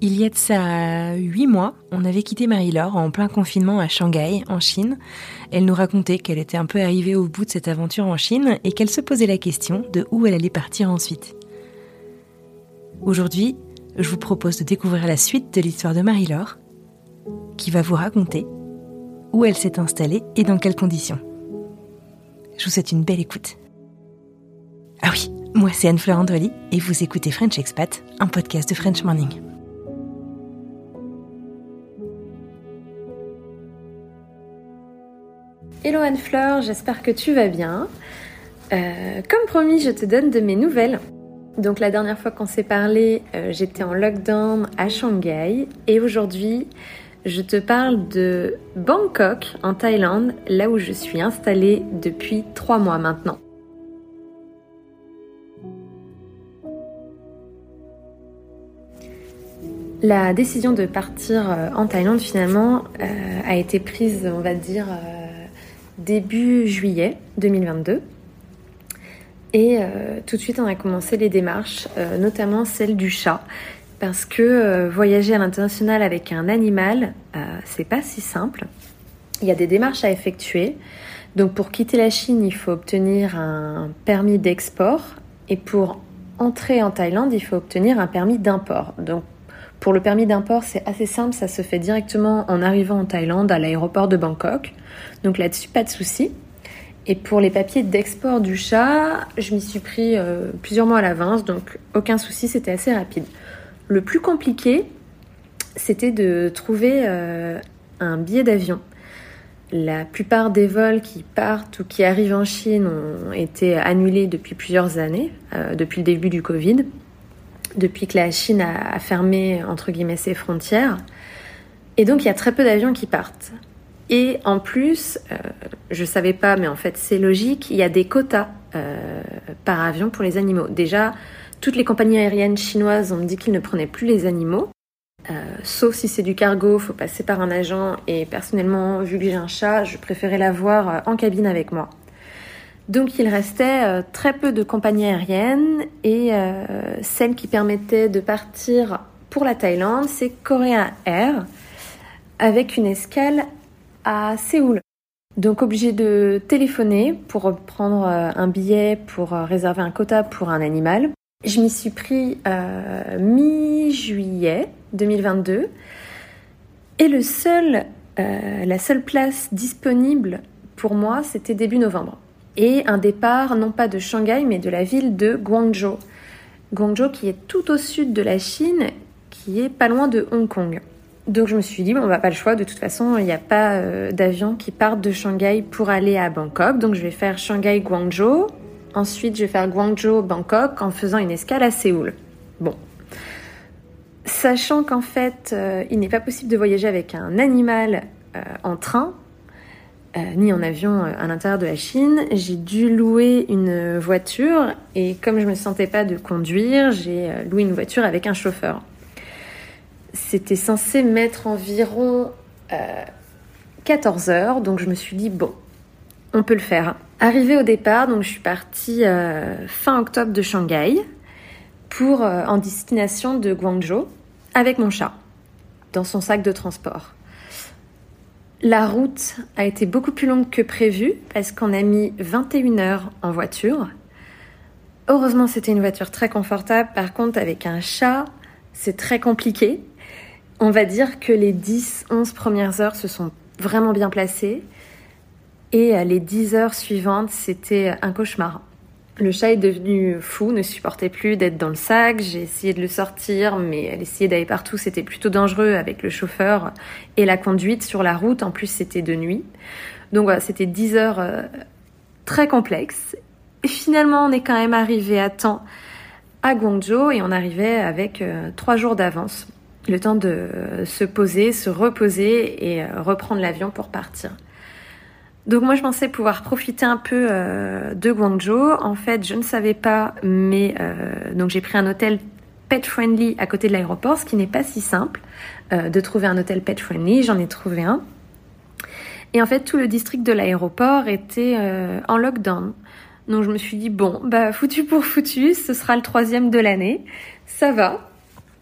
Il y a de ça huit mois, on avait quitté Marie-Laure en plein confinement à Shanghai, en Chine. Elle nous racontait qu'elle était un peu arrivée au bout de cette aventure en Chine et qu'elle se posait la question de où elle allait partir ensuite. Aujourd'hui, je vous propose de découvrir la suite de l'histoire de Marie-Laure, qui va vous raconter où elle s'est installée et dans quelles conditions. Je vous souhaite une belle écoute. Ah oui, moi c'est Anne-Fleur Andrely et vous écoutez French Expat, un podcast de French Morning. Hello Anne-Fleur, j'espère que tu vas bien. Euh, comme promis, je te donne de mes nouvelles. Donc la dernière fois qu'on s'est parlé, euh, j'étais en lockdown à Shanghai et aujourd'hui, je te parle de Bangkok en Thaïlande, là où je suis installée depuis trois mois maintenant. La décision de partir euh, en Thaïlande finalement a été prise, on va dire, début juillet 2022. Et euh, tout de suite, on a commencé les démarches, euh, notamment celle du chat, parce que euh, voyager à l'international avec un animal, c'est pas si simple. Il y a des démarches à effectuer. Donc, pour quitter la Chine, il faut obtenir un permis d'export, et pour entrer en Thaïlande, il faut obtenir un permis d'import. Donc, pour le permis d'import, c'est assez simple, ça se fait directement en arrivant en Thaïlande à l'aéroport de Bangkok. Donc là-dessus, pas de souci. Et pour les papiers d'export du chat, je m'y suis pris euh, plusieurs mois à l'avance, donc aucun souci, c'était assez rapide. Le plus compliqué, c'était de trouver euh, un billet d'avion. La plupart des vols qui partent ou qui arrivent en Chine ont été annulés depuis plusieurs années, euh, depuis le début du Covid depuis que la Chine a, fermé, entre guillemets, ses frontières. Et donc, il y a très peu d'avions qui partent. Et en plus, euh, je savais pas, mais en fait, c'est logique, il y a des quotas euh, par avion pour les animaux. Déjà, toutes les compagnies aériennes chinoises ont dit qu'ils ne prenaient plus les animaux. Euh, sauf si c'est du cargo, faut passer par un agent. Et personnellement, vu que j'ai un chat, je préférais l'avoir en cabine avec moi. Donc il restait euh, très peu de compagnies aériennes et euh, celle qui permettait de partir pour la Thaïlande, c'est Korean Air avec une escale à Séoul. Donc obligé de téléphoner pour prendre euh, un billet, pour réserver un quota pour un animal. Je m'y suis pris mi-juillet 2022 et le seul, la seule place disponible pour moi, c'était début novembre et un départ non pas de Shanghai mais de la ville de Guangzhou. Guangzhou qui est tout au sud de la Chine, qui est pas loin de Hong Kong. Donc je me suis dit, on va pas le choix, de toute façon, il n'y a pas euh, d'avion qui parte de Shanghai pour aller à Bangkok. Donc je vais faire Shanghai-Guangzhou. Ensuite, je vais faire Guangzhou-Bangkok en faisant une escale à Séoul. Bon. Sachant qu'en fait, euh, il n'est pas possible de voyager avec un animal euh, en train, euh, ni en avion euh, à l'intérieur de la Chine. J'ai dû louer une voiture et comme je ne me sentais pas de conduire, j'ai euh, loué une voiture avec un chauffeur. C'était censé mettre environ 14 heures, donc je me suis dit bon, on peut le faire. Arrivé au départ, donc je suis partie fin octobre de Shanghai pour en destination de Guangzhou avec mon chat dans son sac de transport. La route a été beaucoup plus longue que prévu parce qu'on a mis 21 heures en voiture. Heureusement, c'était une voiture très confortable. Par contre, avec un chat, c'est très compliqué. On va dire que les 10-11 premières heures se sont vraiment bien placées. Et les 10 heures suivantes, c'était un cauchemar. Le chat est devenu fou, ne supportait plus d'être dans le sac. J'ai essayé de le sortir, mais elle essayait d'aller partout. C'était plutôt dangereux avec le chauffeur et la conduite sur la route. En plus, c'était de nuit. Donc voilà, c'était 10 heures euh, très complexes. Et finalement, on est quand même arrivé à temps à Guangzhou et on arrivait avec euh, trois jours d'avance. Le temps de se poser, se reposer et euh, reprendre l'avion pour partir. Donc moi je pensais pouvoir profiter un peu euh, de Guangzhou. En fait, je ne savais pas, mais euh, donc j'ai pris un hôtel pet friendly à côté de l'aéroport, ce qui n'est pas si simple euh, de trouver un hôtel pet friendly. J'en ai trouvé un. Et en fait, tout le district de l'aéroport était en lockdown. Donc je me suis dit bon, bah foutu pour foutu, ce sera le troisième de l'année, ça va.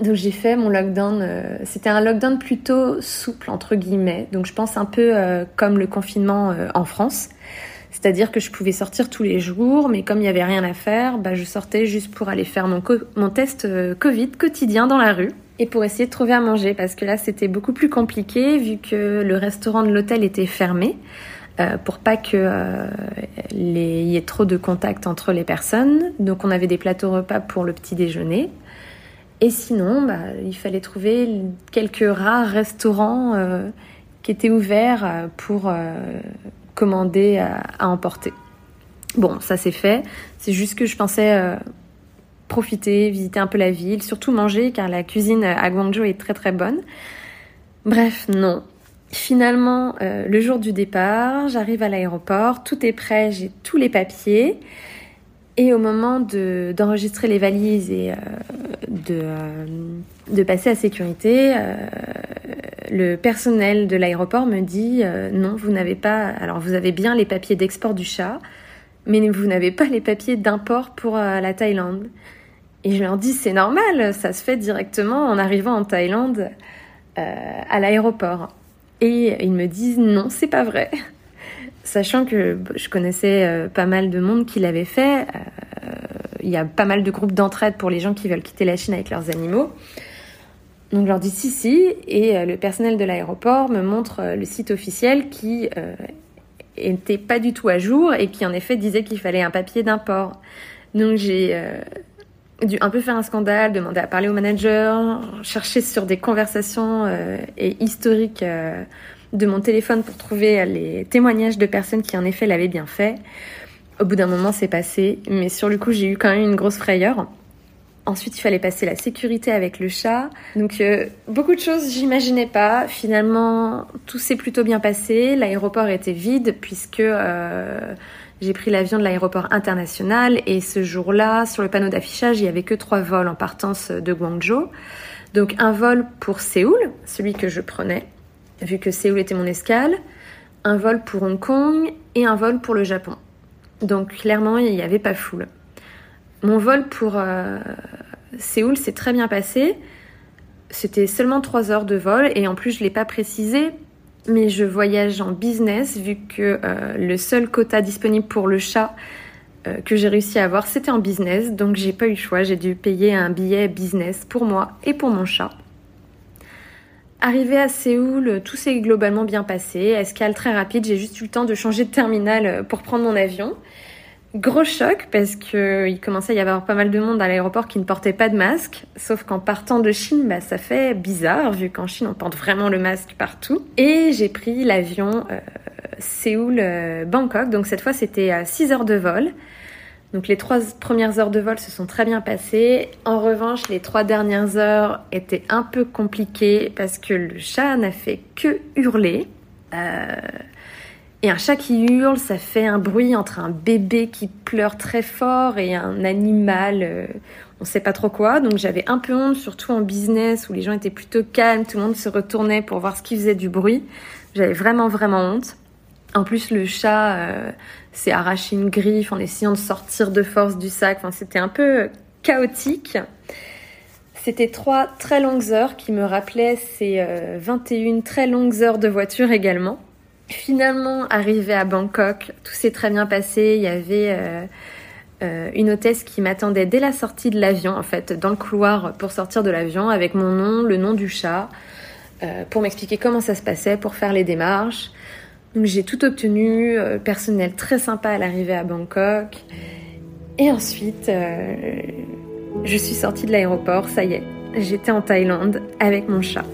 Donc j'ai fait mon lockdown, euh, c'était un lockdown plutôt souple entre guillemets, donc je pense un peu euh, comme le confinement euh, en France. C'est-à-dire que je pouvais sortir tous les jours, mais comme il n'y avait rien à faire, bah, je sortais juste pour aller faire mon, test Covid quotidien dans la rue et pour essayer de trouver à manger, parce que là c'était beaucoup plus compliqué vu que le restaurant de l'hôtel était fermé. pour pas que il y ait trop de contact entre les personnes. Donc on avait des plateaux repas pour le petit déjeuner. Et sinon, bah, il fallait trouver quelques rares restaurants euh, qui étaient ouverts euh, pour euh, commander à, emporter. Bon, ça c'est fait. C'est juste que je pensais profiter, visiter un peu la ville, surtout manger car la cuisine à Guangzhou est très très bonne. Bref, non. Finalement, le jour du départ, j'arrive à l'aéroport, tout est prêt, j'ai tous les papiers. Et au moment d'enregistrer les valises et euh, de, euh, de, passer à sécurité, euh, le personnel de l'aéroport me dit non, vous n'avez pas. Alors vous avez bien les papiers d'export du chat, mais vous n'avez pas les papiers d'import pour la Thaïlande. Et je leur dis c'est normal, ça se fait directement en arrivant en Thaïlande à l'aéroport. Et ils me disent non, c'est pas vrai sachant que je connaissais euh, pas mal de monde qui l'avait fait. Euh, il y a pas mal de groupes d'entraide pour les gens qui veulent quitter la Chine avec leurs animaux. Donc je leur dis si si et euh, le personnel de l'aéroport me montre le site officiel qui était pas du tout à jour et qui en effet disait qu'il fallait un papier d'import. Donc j'ai dû un peu faire un scandale, demander à parler au manager, chercher sur des conversations et historiques de mon téléphone pour trouver les témoignages de personnes qui en effet l'avaient bien fait. Au bout d'un moment, c'est passé, mais sur le coup, j'ai eu quand même une grosse frayeur. Ensuite, il fallait passer la sécurité avec le chat. Donc, euh, beaucoup de choses, j'imaginais pas. Finalement, tout s'est plutôt bien passé. L'aéroport était vide puisque euh, j'ai pris l'avion de l'aéroport international et ce jour-là, sur le panneau d'affichage, il y avait que trois vols en partance de Guangzhou. Donc, un vol pour Séoul, celui que je prenais, vu que Séoul était mon escale, un vol pour Hong Kong et un vol pour le Japon. Donc clairement, il n'y avait pas foule. Mon vol pour euh, Séoul s'est très bien passé. C'était seulement 3 heures de vol et en plus je ne l'ai pas précisé, mais je voyage en business vu que euh, le seul quota disponible pour le chat euh, que j'ai réussi à avoir c'était en business, donc j'ai pas eu le choix, j'ai dû payer un billet business pour moi et pour mon chat. Arrivé à Séoul, tout s'est globalement bien passé. Escale très rapide, j'ai juste eu le temps de changer de terminal euh, pour prendre mon avion. Gros choc parce que il commençait à y avoir pas mal de monde à l'aéroport qui ne portait pas de masque. Sauf qu'en partant de Chine, bah, ça fait bizarre vu qu'en Chine on porte vraiment le masque partout. Et j'ai pris l'avion euh, Séoul-Bangkok. Donc cette fois c'était à 6 heures de vol. Donc les trois premières heures de vol se sont très bien passées. En revanche, les trois dernières heures étaient un peu compliquées parce que le chat n'a fait que hurler. Euh, et un chat qui hurle, ça fait un bruit entre un bébé qui pleure très fort et un animal, euh, on sait pas trop quoi. Donc j'avais un peu honte, surtout en business où les gens étaient plutôt calmes, tout le monde se retournait pour voir ce qui faisait du bruit. J'avais vraiment vraiment honte. En plus, le chat euh, s'est arraché une griffe en essayant de sortir de force du sac. Enfin, c'était un peu chaotique. C'était trois très longues heures qui me rappelaient ces 21 euh, très longues heures de voiture également. Finalement, arrivé à Bangkok, tout s'est très bien passé. Il y avait euh, une hôtesse qui m'attendait dès la sortie de l'avion, en fait, dans le couloir pour sortir de l'avion, avec mon nom, le nom du chat. pour m'expliquer comment ça se passait, pour faire les démarches. J'ai tout obtenu, personnel très sympa à l'arrivée à Bangkok. Et ensuite, je suis sortie de l'aéroport, ça y est, j'étais en Thaïlande avec mon chat.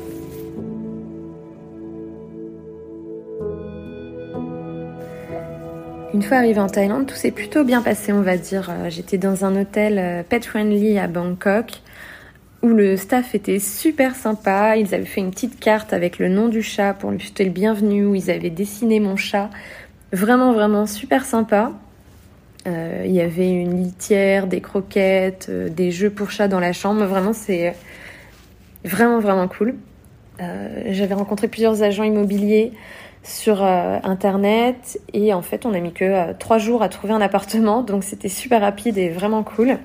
Une fois arrivée en Thaïlande, tout s'est plutôt bien passé, on va dire. Euh, j'étais dans un hôtel euh, pet friendly à Bangkok où le staff était super sympa. Ils avaient fait une petite carte avec le nom du chat pour lui souhaiter le bienvenu, où ils avaient dessiné mon chat. Vraiment, vraiment super sympa. Euh, il y avait une litière, des croquettes, des jeux pour chat dans la chambre. Vraiment, c'est vraiment, vraiment cool. J'avais rencontré plusieurs agents immobiliers sur euh, internet et en fait on a mis que euh, trois jours à trouver un appartement donc c'était super rapide et vraiment cool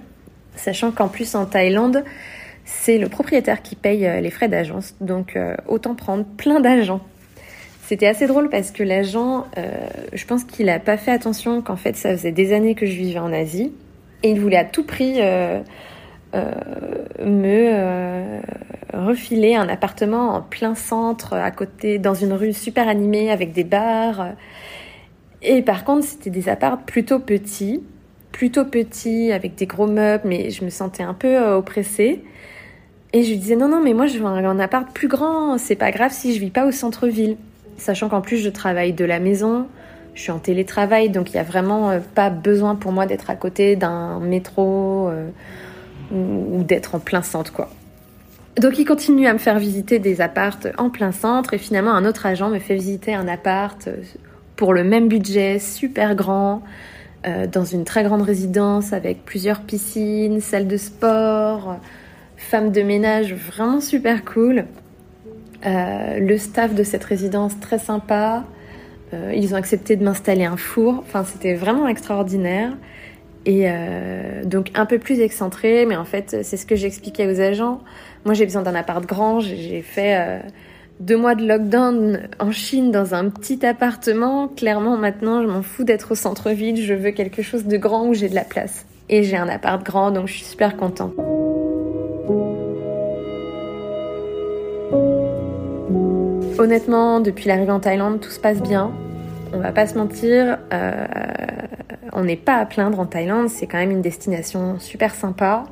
sachant qu'en plus en Thaïlande c'est le propriétaire qui paye euh, les frais d'agence donc autant prendre plein d'agents c'était assez drôle parce que l'agent je pense qu'il a pas fait attention qu'en fait ça faisait des années que je vivais en Asie et il voulait à tout prix euh, me euh, refiler un appartement en plein centre, à côté, dans une rue super animée avec des bars. Et par contre, c'était des apparts plutôt petits, plutôt petits, avec des gros meubles, mais je me sentais un peu euh, oppressée. Et je lui disais non, non, mais moi je veux un, appart plus grand, c'est pas grave si je vis pas au centre-ville. Sachant qu'en plus je travaille de la maison, je suis en télétravail, donc il y a vraiment pas besoin pour moi d'être à côté d'un métro ou, d'être en plein centre, quoi. Donc il continue à me faire visiter des appartes en plein centre et finalement un autre agent me fait visiter un appart euh, pour le même budget, super grand, euh, dans une très grande résidence avec plusieurs piscines, salle de sport, femme de ménage vraiment super cool. Euh, le staff de cette résidence très sympa. ils ont accepté de m'installer un four. Enfin, c'était vraiment extraordinaire. Et euh, donc un peu plus excentré, mais en fait c'est ce que j'expliquais aux agents. Moi j'ai besoin d'un appart grand, j'ai fait euh, deux mois de lockdown en Chine dans un petit appartement. Clairement maintenant je m'en fous d'être au centre-ville, je veux quelque chose de grand où j'ai de la place. Et j'ai un appart grand donc je suis super contente. Honnêtement, depuis l'arrivée en Thaïlande, tout se passe bien. On va pas se mentir. Euh, on n'est pas à plaindre en Thaïlande, c'est quand même une destination super sympa.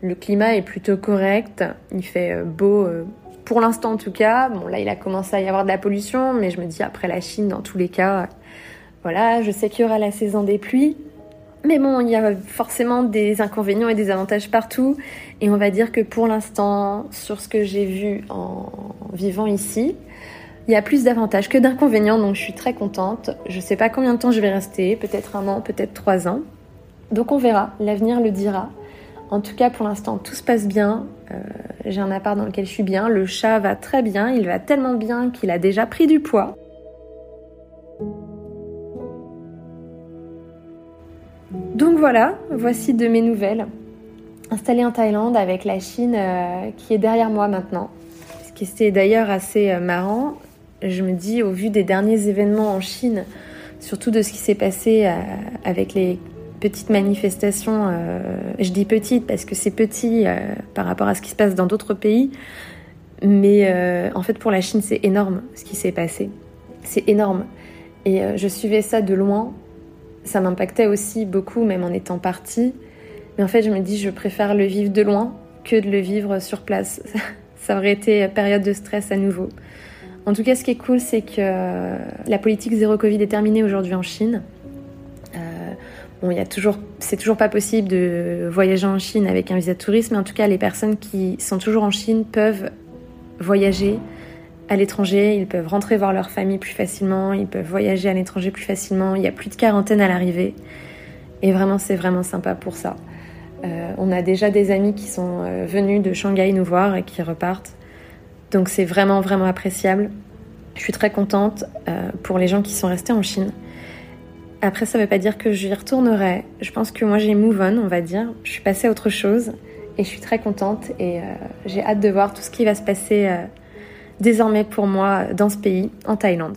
Le climat est plutôt correct, il fait euh, beau euh, pour l'instant en tout cas. Bon là il a commencé à y avoir de la pollution, mais je me dis après la Chine dans tous les cas, voilà, je sais qu'il y aura la saison des pluies. Mais bon, il y a forcément des inconvénients et des avantages partout. Et on va dire que pour l'instant, sur ce que j'ai vu en vivant ici, il y a plus d'avantages que d'inconvénients, donc je suis très contente. Je ne sais pas combien de temps je vais rester, peut-être un an, peut-être trois ans. Donc on verra, l'avenir le dira. En tout cas, pour l'instant, tout se passe bien. Euh, j'ai un appart dans lequel je suis bien. Le chat va très bien. Il va tellement bien qu'il a déjà pris du poids. Donc voilà, voici de mes nouvelles. Installée en Thaïlande avec la Chine euh, qui est derrière moi maintenant. Ce qui était d'ailleurs assez euh, marrant, je me dis, au vu des derniers événements en Chine, surtout de ce qui s'est passé euh, avec les petites manifestations, je dis petites parce que c'est petit par rapport à ce qui se passe dans d'autres pays, mais en fait pour la Chine c'est énorme ce qui s'est passé. C'est énorme. Et je suivais ça de loin. Ça m'impactait aussi beaucoup, même en étant partie. Mais en fait, je me dis, je préfère le vivre de loin que de le vivre sur place. ça aurait été période de stress à nouveau. En tout cas, ce qui est cool, c'est que la politique zéro Covid est terminée aujourd'hui en Chine. Euh, bon, il y a toujours, c'est toujours pas possible de voyager en Chine avec un visa de tourisme, mais en tout cas, les personnes qui sont toujours en Chine peuvent voyager à l'étranger, ils peuvent rentrer voir leur famille plus facilement, ils peuvent voyager à l'étranger plus facilement. Il n'y a plus de quarantaine à l'arrivée. Et vraiment, c'est vraiment sympa pour ça. Euh, on a déjà des amis qui sont euh, venus de Shanghai nous voir et qui repartent. Donc c'est vraiment, vraiment appréciable. Je suis très contente euh, pour les gens qui sont restés en Chine. Après, ça ne veut pas dire que j'y retournerai. Je pense que moi, j'ai move on, on va dire. Je suis passée à autre chose et je suis très contente et j'ai hâte de voir tout ce qui va se passer désormais pour moi dans ce pays, en Thaïlande.